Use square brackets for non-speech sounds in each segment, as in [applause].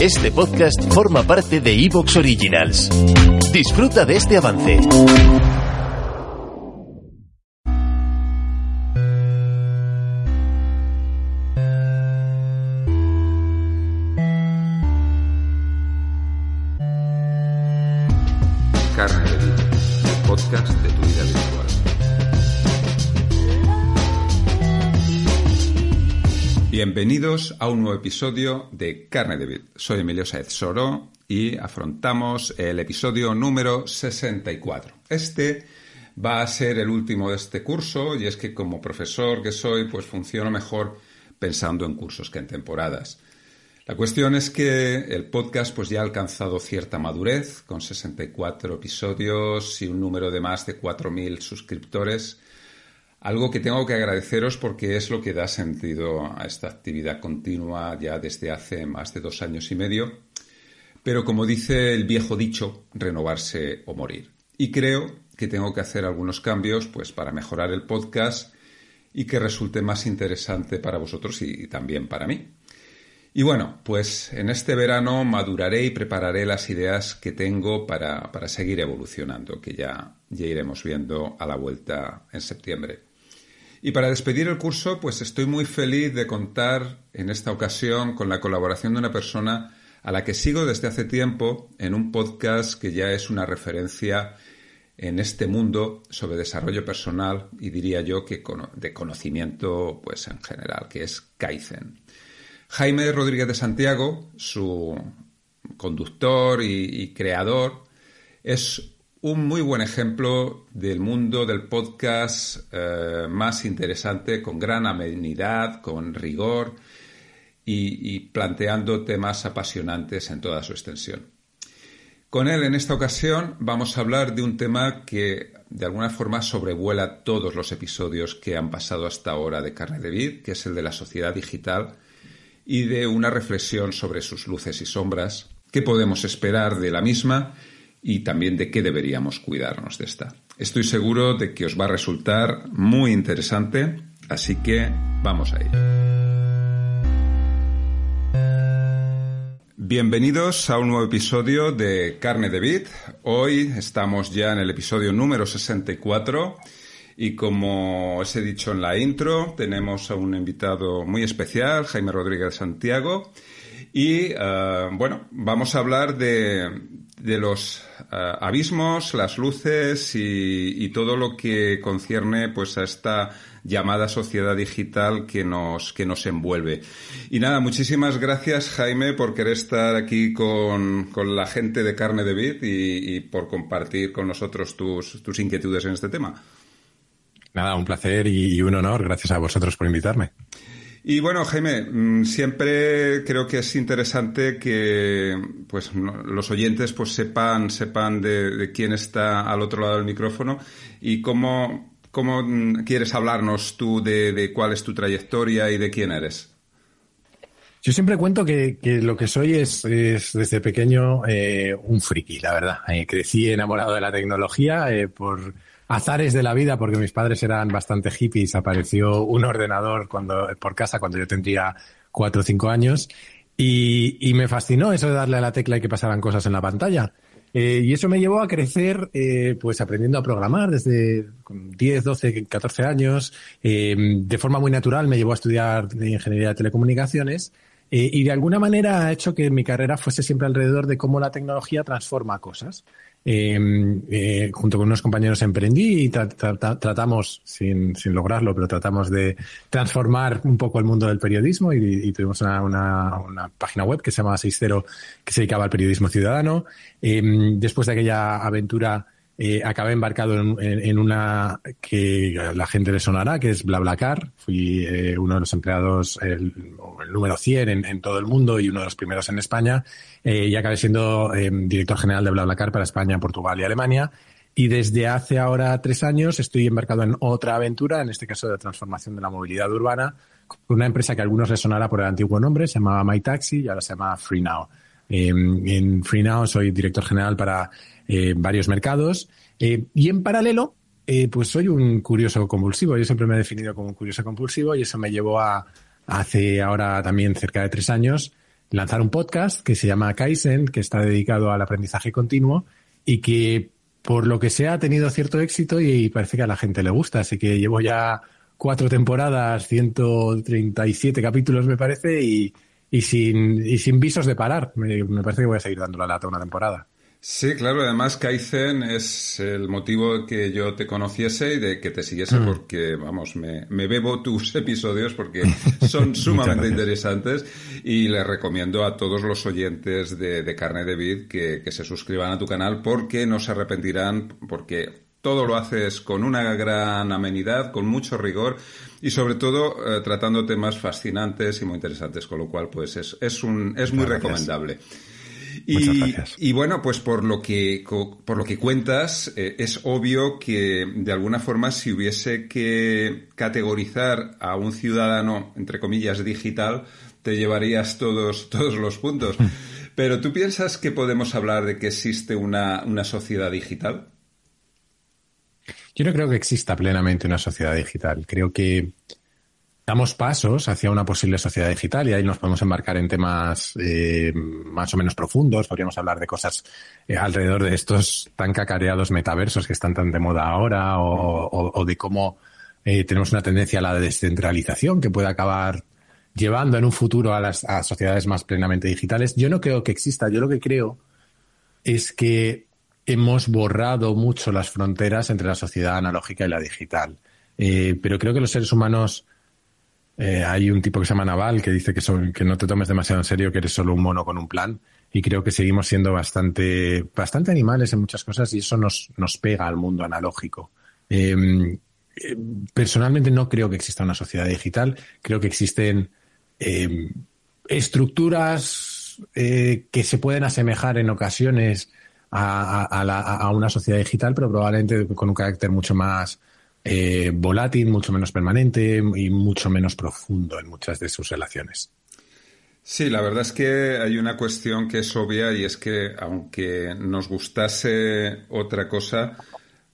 Este podcast forma parte de Evox Originals. Disfruta de este avance. Carne de Vida, el podcast de tu vida Bienvenidos a un nuevo episodio de Carne de Vid. Soy Emilio Saez Soro y afrontamos el episodio número 64. Este va a ser el último de este curso y es que como profesor que soy, pues funciono mejor pensando en cursos que en temporadas. La cuestión es que el podcast pues ya ha alcanzado cierta madurez, con 64 episodios y un número de más de 4.000 suscriptores, algo que tengo que agradeceros porque es lo que da sentido a esta actividad continua ya desde hace más de dos años y medio. Pero como dice el viejo dicho, renovarse o morir. Y creo que tengo que hacer algunos cambios pues para mejorar el podcast y que resulte más interesante para vosotros y también para mí. Y bueno, pues en este verano maduraré y prepararé las ideas que tengo para, para seguir evolucionando, que ya, ya iremos viendo a la vuelta en septiembre. Y para despedir el curso, pues estoy muy feliz de contar en esta ocasión con la colaboración de una persona a la que sigo desde hace tiempo en un podcast que ya es una referencia en este mundo sobre desarrollo personal y diría yo que de conocimiento pues en general, que es Kaizen. Jaime Rodríguez de Santiago, su conductor y, y, creador, es un muy buen ejemplo del mundo del podcast eh, más interesante, con gran amenidad, con rigor y, y planteando temas apasionantes en toda su extensión. Con él, en esta ocasión, vamos a hablar de un tema que de alguna forma sobrevuela todos los episodios que han pasado hasta ahora de Carne de Vid, que es el de la sociedad digital y de una reflexión sobre sus luces y sombras, qué podemos esperar de la misma y también de qué deberíamos cuidarnos de esta. Estoy seguro de que os va a resultar muy interesante, así que vamos a ello. Bienvenidos a un nuevo episodio de Carne de Vid. Hoy estamos ya en el episodio número 64 y como os he dicho en la intro, tenemos a un invitado muy especial, Jaime Rodríguez Santiago. Y uh, bueno, vamos a hablar de, de los uh, abismos, las luces y, y, todo lo que concierne pues a esta llamada sociedad digital que nos, que nos envuelve. Y nada, muchísimas gracias Jaime por querer estar aquí con, con la gente de Carne de Vid y, y por compartir con nosotros tus, tus inquietudes en este tema. Nada, un placer y un honor. Gracias a vosotros por invitarme. Y bueno, Jaime, mm, siempre creo que es interesante que pues los oyentes pues sepan, sepan de, quién está al otro lado del micrófono y cómo, cómo mm, quieres hablarnos tú de, de cuál es tu trayectoria y de quién eres. Yo siempre cuento que, que lo que soy es, es desde pequeño eh, un friki, la verdad. Eh, crecí enamorado de la tecnología eh, por azares de la vida, porque mis padres eran bastante hippies, apareció un ordenador cuando, por casa cuando yo tendría cuatro o cinco años y, me fascinó eso de darle a la tecla y que pasaran cosas en la pantalla. Eh, y eso me llevó a crecer, eh, pues aprendiendo a programar desde 10, 12, 14 años. Eh, de forma muy natural me llevó a estudiar ingeniería de telecomunicaciones. y de alguna manera ha hecho que mi carrera fuese siempre alrededor de cómo la tecnología transforma cosas. Eh, eh, junto con unos compañeros emprendí y tra tra tratamos, sin, sin, lograrlo, pero tratamos de transformar un poco el mundo del periodismo y, tuvimos una, una, una, página web que se llamaba 60 que se dedicaba al periodismo ciudadano. Eh, después de aquella aventura eh, acabé embarcado en, una que la gente le sonará, que es BlaBlaCar. Fui eh, uno de los empleados, el, número 100 en, todo el mundo y uno de los primeros en España. Eh, y acabé siendo director general de BlaBlaCar para España, Portugal y Alemania. Y desde hace ahora tres años estoy embarcado en otra aventura, en este caso de transformación de la movilidad urbana, con una empresa que a algunos les sonará por el antiguo nombre, se llamaba MyTaxi y ahora se llama FreeNow. En FreeNow soy director general para eh, varios mercados. Eh, y en paralelo, eh, pues soy un curioso compulsivo. Yo siempre me he definido como un curioso compulsivo y eso me llevó a, hace ahora también cerca de tres años, lanzar un podcast que se llama Kaizen, que está dedicado al aprendizaje continuo y que por lo que sea ha tenido cierto éxito y, parece que a la gente le gusta. Así que llevo ya cuatro temporadas, 137 capítulos me parece y, y, sin, y sin visos de parar. Me, me parece que voy a seguir dando la lata una temporada. Sí, claro, además Kaizen es el motivo de que yo te conociese y de que te siguiese mm. porque, vamos, me, bebo tus [laughs] episodios porque [laughs] son sumamente interesantes y les recomiendo a todos los oyentes de, Carne de Vid que, se suscriban a tu canal porque no se arrepentirán porque todo lo haces con una gran amenidad, con mucho rigor y sobre todo eh, tratando temas fascinantes y muy interesantes, con lo cual pues es, es, un, es muy recomendable. Y, y, bueno, pues por lo que, por lo que cuentas, eh, es obvio que de alguna forma si hubiese que categorizar a un ciudadano, entre comillas, digital, te llevarías todos, [laughs] todos los puntos. [laughs] Pero ¿tú piensas que podemos hablar de que existe una, una sociedad digital? Yo no creo que exista plenamente una sociedad digital. Creo que damos pasos hacia una posible sociedad digital y ahí nos podemos embarcar en temas eh, más o menos profundos. Podríamos hablar de cosas eh, alrededor de estos tan cacareados metaversos que están tan de moda ahora o, de cómo eh, tenemos una tendencia a la descentralización que puede acabar llevando en un futuro a las a sociedades más plenamente digitales. Yo no creo que exista. Yo lo que creo es que hemos borrado mucho las fronteras entre la sociedad analógica y la digital. pero creo que los seres humanos eh, hay un tipo que se llama Naval que dice que, no te tomes demasiado en serio, que eres solo un mono con un plan. Y creo que seguimos siendo bastante, bastante animales en muchas cosas y eso nos, nos pega al mundo analógico. Eh, personalmente no creo que exista una sociedad digital. Creo que existen estructuras eh, que se pueden asemejar en ocasiones a, a, una sociedad digital, pero probablemente con un carácter mucho más eh, volátil, mucho menos permanente y mucho menos profundo en muchas de sus relaciones. Sí, la verdad es que hay una cuestión que es obvia y es que aunque nos gustase otra cosa,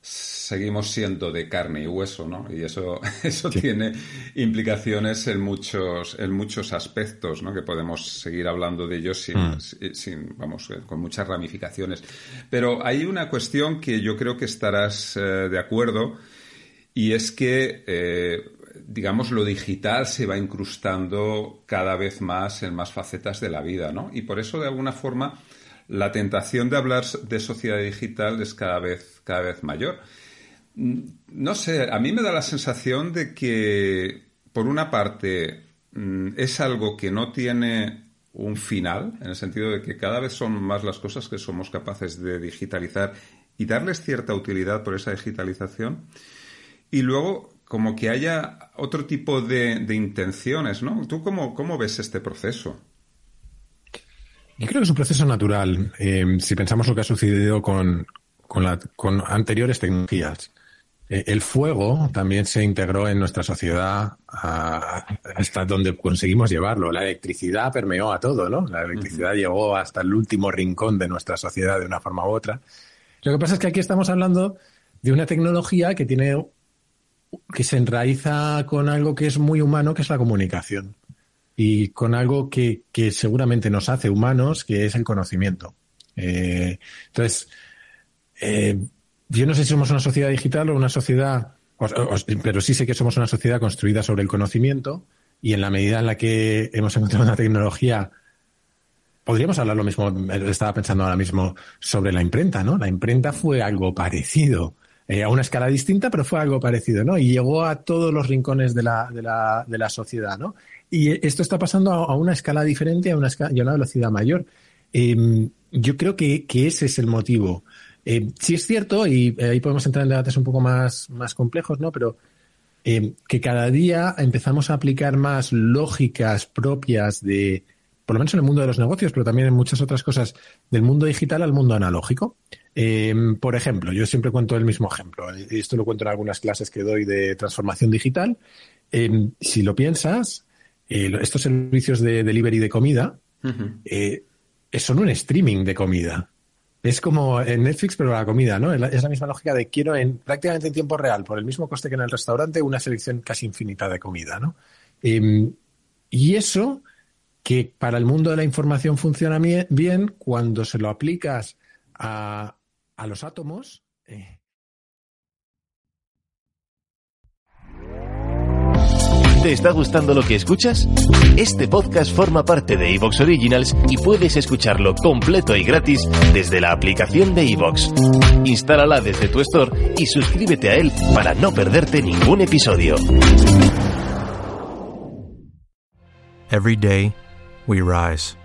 seguimos siendo de carne y hueso, ¿no? Y eso, [laughs] eso tiene implicaciones en muchos, en muchos aspectos, ¿no? Que podemos seguir hablando de ellos sin, mm. sin, vamos, eh, con muchas ramificaciones. Pero hay una cuestión que yo creo que estarás eh, de acuerdo y es que, eh, digamos, lo digital se va incrustando cada vez más en más facetas de la vida, ¿no? Y por eso, de alguna forma, la tentación de hablar de sociedad digital es cada vez, cada vez mayor. Mm, no sé, a mí me da la sensación de que, por una parte, mm, es algo que no tiene un final, en el sentido de que cada vez son más las cosas que somos capaces de digitalizar y darles cierta utilidad por esa digitalización y luego como que haya otro tipo de, intenciones, ¿no? ¿Tú cómo, cómo, ves este proceso? Yo creo que es un proceso natural. Eh, si pensamos lo que ha sucedido con, con, la, con anteriores tecnologías, eh, el fuego también se integró en nuestra sociedad hasta donde conseguimos llevarlo. La electricidad permeó a todo, ¿no? La electricidad llegó hasta el último rincón de nuestra sociedad de una forma u otra. Lo que pasa es que aquí estamos hablando de una tecnología que tiene que se enraiza con algo que es muy humano, que es la comunicación, y con algo que, seguramente nos hace humanos, que es el conocimiento. Eh, entonces, eh, yo no sé si somos una sociedad digital o una sociedad, pero sí sé que somos una sociedad construida sobre el conocimiento, y en la medida en la que hemos encontrado una tecnología Podríamos hablar lo mismo, estaba pensando ahora mismo sobre la imprenta, ¿no? La imprenta fue algo parecido eh, a una escala distinta, pero fue algo parecido, ¿no? Y llegó a todos los rincones de la, de la, de la sociedad, ¿no? Y esto está pasando a, una escala diferente a una, escala, y a una velocidad mayor. Em, yo creo que, ese es el motivo. Eh, sí es cierto, y eh, ahí podemos entrar en debates un poco más, más complejos, ¿no? Pero eh, que cada día empezamos a aplicar más lógicas propias de, por lo menos en el mundo de los negocios, pero también en muchas otras cosas del mundo digital al mundo analógico. Por ejemplo, yo siempre cuento el mismo ejemplo, y esto lo cuento en algunas clases que doy de transformación digital. si lo piensas, estos servicios de delivery de comida son un streaming de comida. Es como en Netflix, pero la comida, ¿no? Es la, misma lógica de quiero en prácticamente en tiempo real, por el mismo coste que en el restaurante, una selección casi infinita de comida, ¿no? Em, y eso, que para el mundo de la información funciona bien, cuando se lo aplicas a, a los átomos, eh, ¿Te está gustando lo que escuchas? Este podcast forma parte de Evox Originals y puedes escucharlo completo y gratis desde la aplicación de Evox. Instálala desde tu store y suscríbete a él para no perderte ningún episodio. Every day, we rise,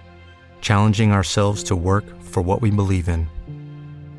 challenging ourselves to work for what we believe in.